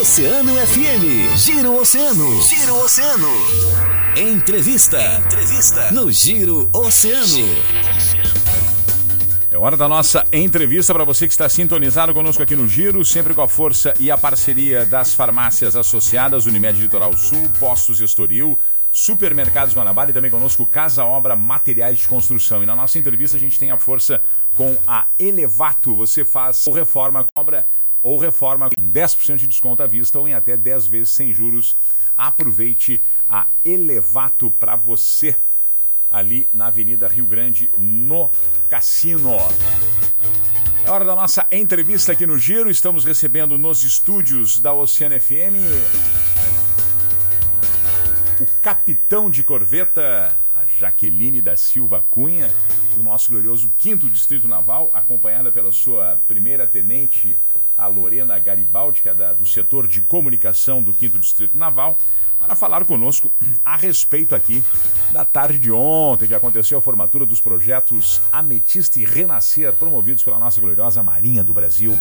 Oceano FM. Giro Oceano. Giro Oceano. Entrevista. Entrevista. No Giro Oceano. É hora da nossa entrevista para você que está sintonizado conosco aqui no Giro, sempre com a força e a parceria das farmácias associadas Unimed Litoral Sul, Postos Estoril, Supermercados Guanabara e também conosco Casa Obra Materiais de Construção. E na nossa entrevista a gente tem a força com a Elevato. Você faz ou reforma, obra ou reforma com 10% de desconto à vista ou em até 10 vezes sem juros. Aproveite a Elevato para você ali na Avenida Rio Grande, no Cassino. É hora da nossa entrevista aqui no Giro. Estamos recebendo nos estúdios da Oceano FM o capitão de corveta, a Jaqueline da Silva Cunha, do nosso glorioso 5 Distrito Naval, acompanhada pela sua primeira tenente, a Lorena Garibaldi, que é da, do setor de comunicação do 5 Distrito Naval, para falar conosco a respeito aqui da tarde de ontem, que aconteceu a formatura dos projetos Ametista e Renascer, promovidos pela nossa gloriosa Marinha do Brasil.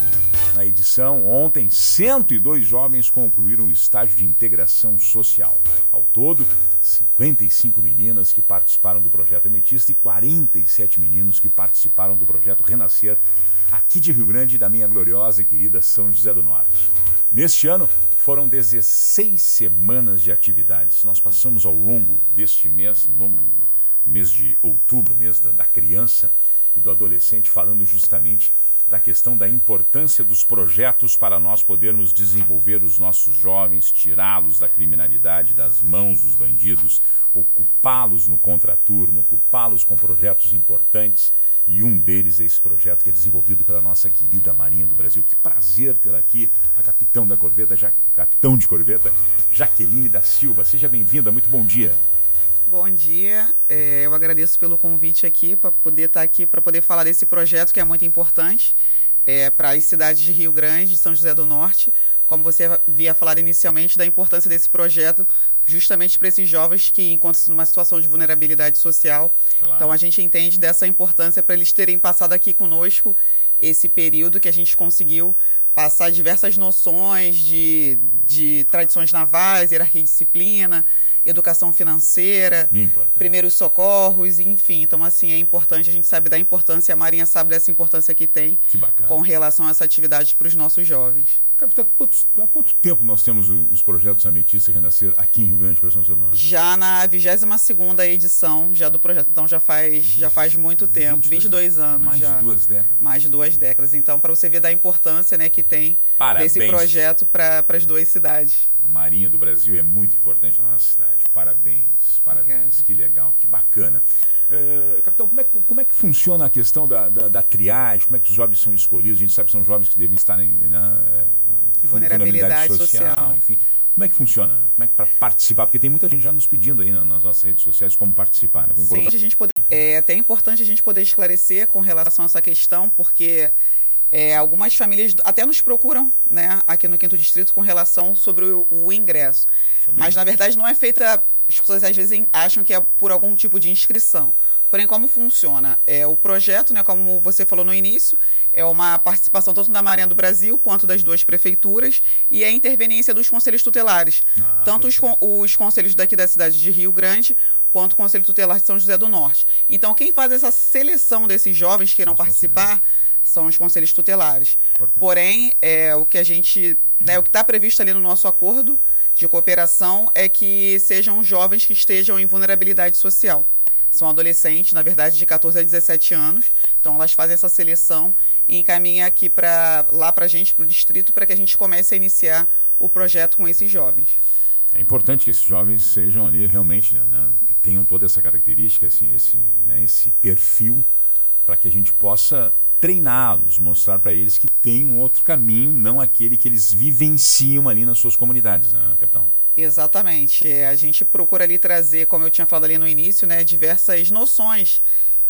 Na edição, ontem, 102 jovens concluíram o estágio de integração social. Ao todo, 55 meninas que participaram do projeto Ametista e 47 meninos que participaram do projeto Renascer, aqui de Rio Grande, da minha gloriosa e querida São José do Norte. Neste ano, foram 16 semanas de atividades. Nós passamos ao longo deste mês, no longo mês de outubro, mês da, da criança e do adolescente, falando justamente da questão da importância dos projetos para nós podermos desenvolver os nossos jovens, tirá-los da criminalidade, das mãos dos bandidos, ocupá-los no contraturno, ocupá-los com projetos importantes. E um deles é esse projeto que é desenvolvido pela nossa querida Marinha do Brasil. Que prazer ter aqui a capitão da corveta, ja, capitão de corveta, Jaqueline da Silva. Seja bem-vinda, muito bom dia. Bom dia, é, eu agradeço pelo convite aqui para poder estar aqui para poder falar desse projeto que é muito importante é, para as cidades de Rio Grande, São José do Norte, como você via falar inicialmente, da importância desse projeto justamente para esses jovens que encontram-se numa situação de vulnerabilidade social. Claro. Então a gente entende dessa importância para eles terem passado aqui conosco esse período que a gente conseguiu passar diversas noções de, de tradições navais, hierarquia e disciplina, educação financeira, primeiros socorros, enfim. Então, assim, é importante, a gente sabe da importância, a Marinha sabe dessa importância que tem que com relação a essa atividade para os nossos jovens. Capitão, quantos, há quanto tempo nós temos os projetos Ametista e Renascer aqui em Rio Grande do Sul? Já na 22ª edição já do projeto. Então já faz, já faz muito tempo, 22, 22 anos. Mais já. de duas décadas. Mais de duas décadas. Então, para você ver da importância né, que tem Parabéns. desse projeto para as duas cidades. Marinha do Brasil é muito importante na nossa cidade. Parabéns, parabéns. Obrigada. Que legal, que bacana. Uh, capitão, como é, como é que funciona a questão da, da, da, triagem? Como é que os jovens são escolhidos? A gente sabe que são jovens que devem estar em né, eh, vulnerabilidade, social, social, enfim. Como é que funciona? Como é que para participar? Porque tem muita gente já nos pedindo aí nas nossas redes sociais como participar, né? Como Sim, colocar... a gente poder, é até importante a gente poder esclarecer com relação a essa questão, porque é, algumas famílias até nos procuram, né, aqui no Quinto Distrito, com relação sobre o, o ingresso. Mas, na verdade, não é feita. As pessoas às vezes acham que é por algum tipo de inscrição. Porém, como funciona? É, o projeto, né, como você falou no início, é uma participação tanto da Marinha do Brasil quanto das duas prefeituras e é a interveniência dos conselhos tutelares. Ah, tanto os, os conselhos daqui da cidade de Rio Grande quanto o Conselho Tutelar de São José do Norte. Então, quem faz essa seleção desses jovens que irão participar são os conselhos tutelares. Importante. Porém, é, o que a gente. Né, o que está previsto ali no nosso acordo de cooperação é que sejam jovens que estejam em vulnerabilidade social. São adolescentes, na verdade, de 14 a 17 anos. Então, elas fazem essa seleção e encaminham aqui para lá para a gente, para o distrito, para que a gente comece a iniciar o projeto com esses jovens. É importante que esses jovens sejam ali realmente, né, né que tenham toda essa característica, esse, esse, né, esse perfil, para que a gente possa treiná-los, mostrar para eles que tem um outro caminho, não aquele que eles vivenciam ali nas suas comunidades, né, capitão? Exatamente. É, a gente procura ali trazer, como eu tinha falado ali no início, né, diversas noções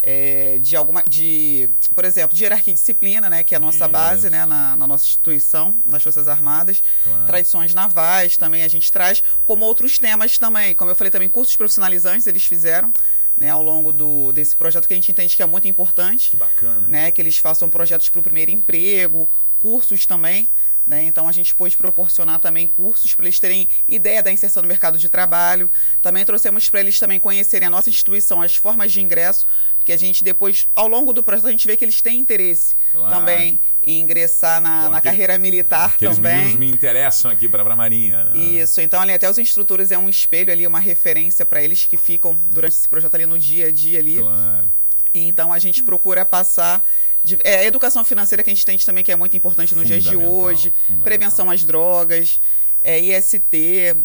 é, de alguma, de, por exemplo, de hierarquia e disciplina, né, que é a nossa Isso. base, né, na, na, nossa instituição, nas Forças Armadas, claro. tradições navais também a gente traz, como outros temas também, como eu falei também, cursos profissionalizantes eles fizeram, né, ao longo do, desse projeto que a gente entende que é muito importante. Que bacana. Né, que eles façam projetos para o primeiro emprego, cursos também, Né? Então a gente pôde proporcionar também cursos para eles terem ideia da inserção no mercado de trabalho. Também trouxemos para eles também conhecerem a nossa instituição, as formas de ingresso, porque a gente depois, ao longo do processo, a gente vê que eles têm interesse claro. também em ingressar na, Bom, na carreira militar também. meninos me interessam aqui para a Marinha. Né? Isso, então ali até os instrutores é um espelho ali, uma referência para eles que ficam durante esse projeto ali no dia a dia ali. Claro. Então a gente procura passar de, é, a educação financeira que a gente tem também, que é muito importante nos dias de hoje, prevenção às drogas, é, IST.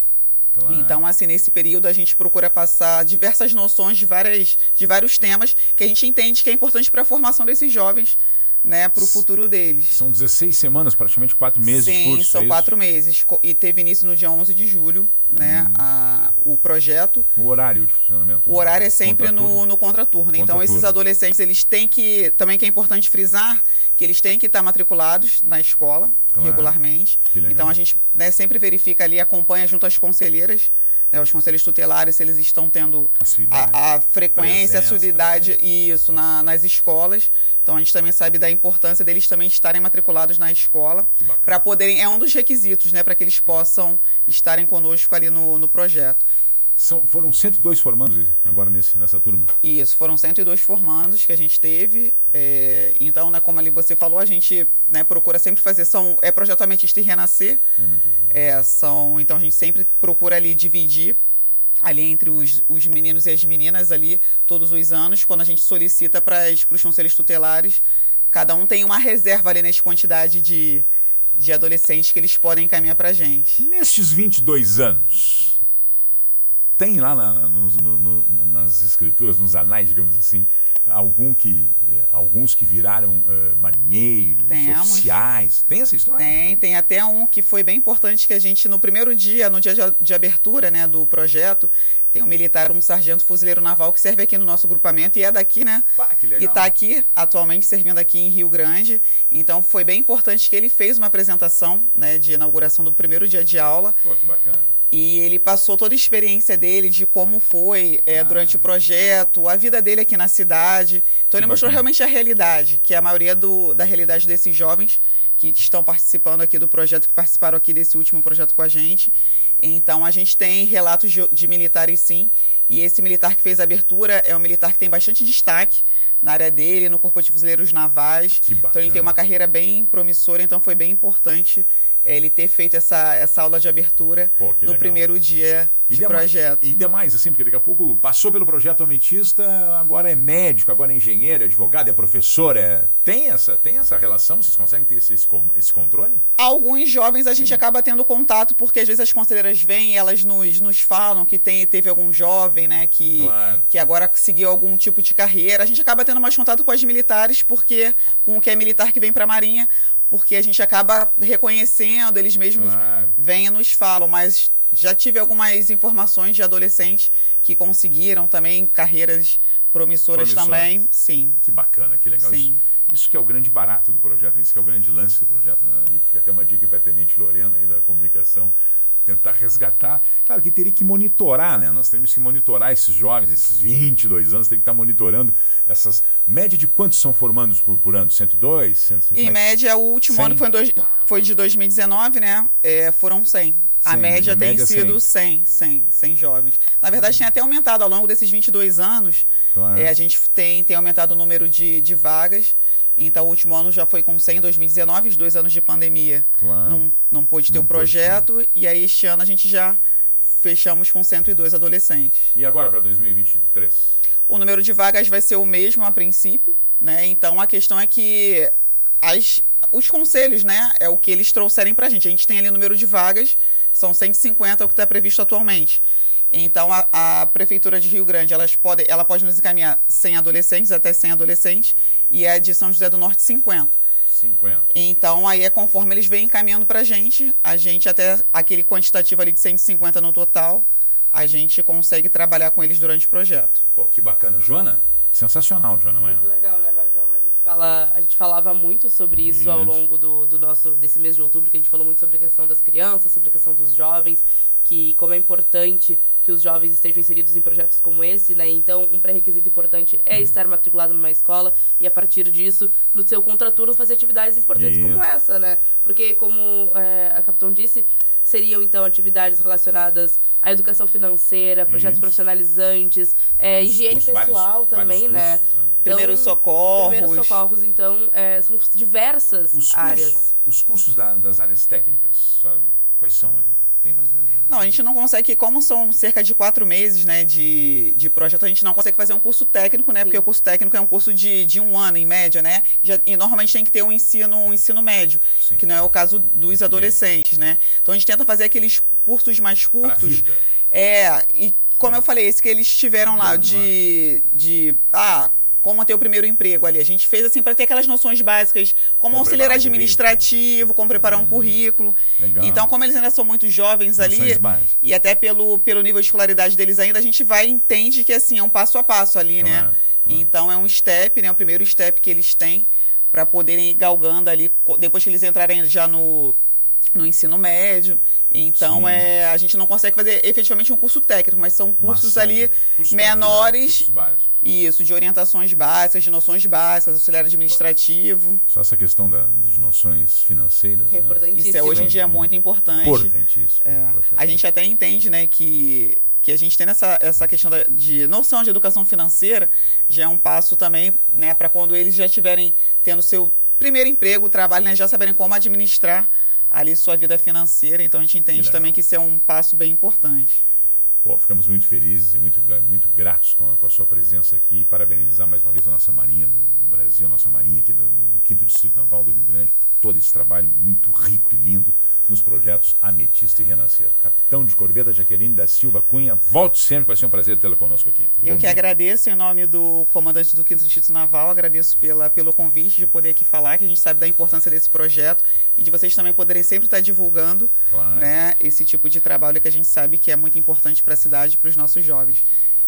Claro. Então, assim, nesse período a gente procura passar diversas noções de, várias, de vários temas que a gente entende que é importante para a formação desses jovens né, para o futuro deles. São 16 semanas, praticamente 4 meses Sim, de curso, são é 4 meses. E teve início no dia 11 de julho, né, hum. a, o projeto. O horário de funcionamento? O horário é sempre no, no contraturno. Contra então, esses adolescentes, eles têm que... Também que é importante frisar que eles têm que estar matriculados na escola, claro. regularmente. Então, a gente né, sempre verifica ali, acompanha junto às conselheiras né, os conselhos tutelares, se eles estão tendo a, a, frequência, Presença, a assiduidade, isso, na, nas escolas. Então a gente também sabe da importância deles também estarem matriculados na escola para poderem. É um dos requisitos, né, para que eles possam estarem conosco ali no, no projeto. São, foram 102 formandos agora nesse, nessa turma? Isso, foram 102 formandos que a gente teve. É, então, né, como ali você falou, a gente né, procura sempre fazer. São, é projeto Ametista e Renascer. É, são, então a gente sempre procura ali dividir ali entre os, os meninos e as meninas ali todos os anos, quando a gente solicita para os conselhos tutelares, cada um tem uma reserva ali nessa quantidade de, de adolescentes que eles podem encaminhar para a gente. Nestes 22 anos, tem lá na, no, no, nas escrituras, nos anais, digamos assim, algum que, eh, alguns que viraram uh, marinheiros, Temos. oficiais. Tem essa história? Tem, tem até um que foi bem importante que a gente, no primeiro dia, no dia de, de abertura né, do projeto, tem um militar, um sargento fuzileiro naval que serve aqui no nosso grupamento e é daqui, né? Pá. E está aqui, atualmente, servindo aqui em Rio Grande. Então, foi bem importante que ele fez uma apresentação né, de inauguração do primeiro dia de aula. Pô, que bacana e ele passou toda a experiência dele de como foi é, ah. durante o projeto, a vida dele aqui na cidade. Então ele mostrou realmente a realidade, que é a maioria do, da realidade desses jovens que estão participando aqui do projeto, que participaram aqui desse último projeto com a gente. Então a gente tem relatos de, de militares sim. E esse militar que fez a abertura é um militar que tem bastante destaque na área dele, no Corpo de Fuzileiros Navais. Então ele tem uma carreira bem promissora, então foi bem importante é, ele ter feito essa, essa aula de abertura Pô, no legal. primeiro dia de e projeto. E demais, assim, porque daqui a pouco passou pelo projeto Ametista, agora é médico, agora é engenheiro, é advogado, é professor. É... Tem, essa, tem essa relação? Vocês conseguem ter esse, esse, controle? Alguns jovens a gente Sim. acaba tendo contato, porque às vezes as conselheiras vêm e elas nos, nos falam que tem, teve algum jovem, né, que, claro. que agora seguiu algum tipo de carreira. A gente acaba tendo mais contato com as militares, porque com o que é militar que vem para a Marinha, porque a gente acaba reconhecendo, eles mesmos claro. vêm e nos falam, mas já tive algumas informações de adolescentes que conseguiram também carreiras promissoras também, sim. Que bacana, que legal. Sim. Isso, isso que é o grande barato do projeto, isso que é o grande lance do projeto. Né? E fica até uma dica para a Tenente Lorena aí da comunicação tentar resgatar. Claro que teria que monitorar, né? Nós temos que monitorar esses jovens, esses 22 anos, tem que estar monitorando essas. Média de quantos são formandos por, por ano? 102? 150? Em média, o último 100? ano foi, dois, foi de 2019, né? É, foram 100. A 100, média a tem média sido 100. 100, 100, 100 jovens. Na verdade, tem até aumentado ao longo desses 22 anos. Claro. É, a gente tem, tem aumentado o número de, de vagas. Então, o último ano já foi com 100 em 2019, os dois anos de pandemia. Claro. Não, não pôde ter o um projeto. Ter. E aí, este ano, a gente já fechamos com 102 adolescentes. E agora para 2023? O número de vagas vai ser o mesmo a princípio, né? Então, a questão é que as, os conselhos, né? É o que eles trouxerem para a gente. A gente tem ali o número de vagas, são 150 é o que está previsto atualmente. Então, a, a, Prefeitura de Rio Grande elas pode, ela pode nos encaminhar 100 adolescentes, até 100 adolescentes, e a de São José do Norte 50. 50. Então, aí é conforme eles vêm encaminhando para a gente, a gente até aquele quantitativo ali de 150 no total, a gente consegue trabalhar com eles durante o projeto. Pô, que bacana. Joana? Sensacional, Joana. Muito legal, né, fala, a gente falava muito sobre isso, Isso. ao longo do, do nosso desse mês de outubro, que a gente falou muito sobre a questão das crianças, sobre a questão dos jovens, que como é importante que os jovens estejam inseridos em projetos como esse, né? Então, um pré-requisito importante é estar matriculado numa escola e a partir disso, no seu contraturno, fazer atividades importantes Isso. como essa, né? Porque como é, a capitão disse, seriam então atividades relacionadas à educação financeira, projetos Isso. profissionalizantes, é, higiene pessoal também, né? cursos, né? Primeiros socorros. Primeiros socorros, então, é, são diversas Os áreas. cursos, os cursos da- das áreas técnicas, sabe? quais são mais ou menos? Tem mais ou menos? uma- Não, a gente não consegue, como são cerca de quatro meses né, de, de projeto, a gente não consegue fazer um curso técnico, né? Sim. Porque o curso técnico é um curso de, de um ano, em média, né? Já, e normalmente tem que ter um ensino, um ensino médio, Sim. que não é o caso dos adolescentes, né? Então a gente tenta fazer aqueles cursos mais curtos. É, e como eu falei, esse que eles tiveram lá. de, de. Ah, como ter o primeiro emprego ali. A gente fez assim para ter aquelas noções básicas, como Como auxiliar administrativo, como preparar um currículo. Legal. Então, como eles ainda são muito jovens ali, Noções básicas. e até pelo, pelo nível de escolaridade deles ainda, a gente vai e entende que assim, é um passo a passo ali, né? Claro, claro. Então é um step, né? O primeiro step que eles têm para poderem ir galgando ali, depois que eles entrarem já no, no ensino médio. Então Sim. é, a gente não consegue fazer efetivamente um curso técnico, mas são cursos são ali pra vida, menores. básicos. Isso, de orientações básicas, de noções básicas, auxiliar administrativo. Só essa questão da, de noções financeiras. É né? Isso é hoje em dia é muito importante. Importantíssimo. É, importantíssimo. a gente até entende, né, que, que a gente tem essa, essa questão da- de noção de educação financeira já é um passo também, né, para quando eles já estiverem tendo seu primeiro emprego, trabalho, né, já saberem como administrar ali sua vida financeira. Então a gente entende também que isso é um passo bem importante. Pô, ficamos muito felizes e muito, muito gratos com a, com a sua presença aqui e parabenizar mais uma vez a nossa Marinha do, do Brasil, a nossa Marinha aqui do, do 5 Distrito Naval do Rio Grande, por todo esse trabalho muito rico e lindo nos projetos Ametista e Renascer. Capitão de Corveta Jaqueline da Silva Cunha, volte sempre, vai ser um prazer tê-la conosco aqui. Eu Bom que dia. agradeço em nome do comandante do 5 Distrito Naval, agradeço pela, pelo convite de poder aqui falar, que a gente sabe da importância desse projeto e de vocês também poderem sempre estar divulgando Claro. né, esse tipo de trabalho que a gente sabe que é muito importante para a cidade para os nossos jovens.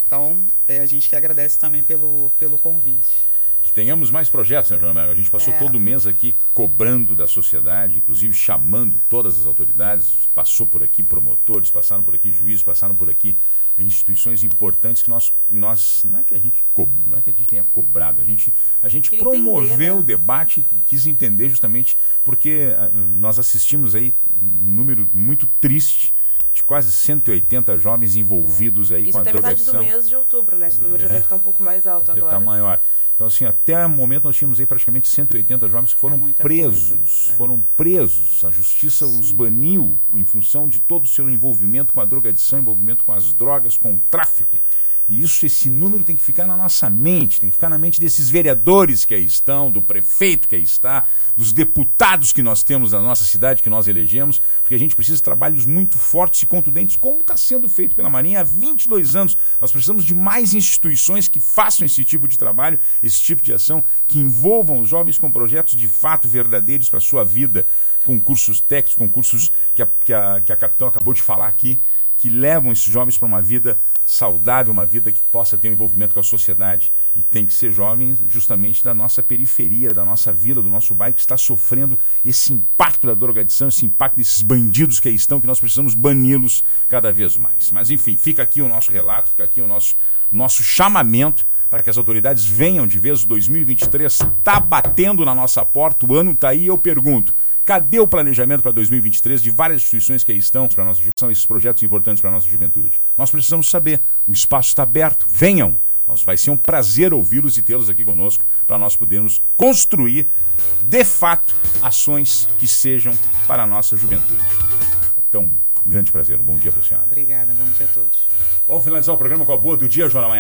Então, é, a gente que agradece também pelo, pelo convite. Que tenhamos mais projetos, né, Joana Melo? A gente passou É. todo mês aqui cobrando da sociedade, inclusive chamando todas as autoridades. Passou por aqui promotores, passaram por aqui juízes, passaram por aqui instituições importantes que nós, nós não é que a gente co- não é que a gente tenha cobrado, a gente, a gente Queria promoveu entender, né? o debate, quis entender justamente porque ah, nós assistimos aí um número muito triste de quase 180 jovens envolvidos aí Isso com a até metade do mês de outubro, né? Esse número É. já deve estar um pouco mais alto Deve agora. estar maior. Então, assim, até o momento nós tínhamos aí praticamente 180 jovens que foram É presos. coisa, é. Foram presos. A justiça os baniu em função de todo o seu envolvimento com a drogadição, envolvimento com as drogas, com o tráfico. E isso, esse número tem que ficar na nossa mente, tem que ficar na mente desses vereadores que aí estão, do prefeito que aí está, dos deputados que nós temos na nossa cidade, que nós elegemos, porque a gente precisa de trabalhos muito fortes e contundentes, como está sendo feito pela Marinha há 22 anos. Nós precisamos de mais instituições que façam esse tipo de trabalho, esse tipo de ação, que envolvam os jovens com projetos de fato verdadeiros para a sua vida, com cursos técnicos, com cursos que a, que, a, que a capitão acabou de falar aqui, que levam esses jovens para uma vida saudável, uma vida que possa ter um envolvimento com a sociedade. E tem que ser jovens justamente da nossa periferia, da nossa vila, do nosso bairro, que está sofrendo esse impacto da drogadição, esse impacto desses bandidos que aí estão, que nós precisamos bani-los cada vez mais. Mas enfim, fica aqui o nosso relato, fica aqui o nosso, nosso chamamento para que as autoridades venham de vez. O 2023 está batendo na nossa porta, o ano está aí, eu pergunto. Cadê o planejamento para 2023 de várias instituições que aí estão para nossa são esses projetos importantes para a nossa juventude? Nós precisamos saber. O espaço está aberto. Venham. Nós vai ser um prazer ouvi-los e tê-los aqui conosco para nós podermos construir, de fato, ações que sejam para a nossa juventude. Então, um grande prazer. Um bom dia para a senhora. Obrigada, bom dia a todos. Vamos finalizar o programa com a boa do dia, Joana Manhã.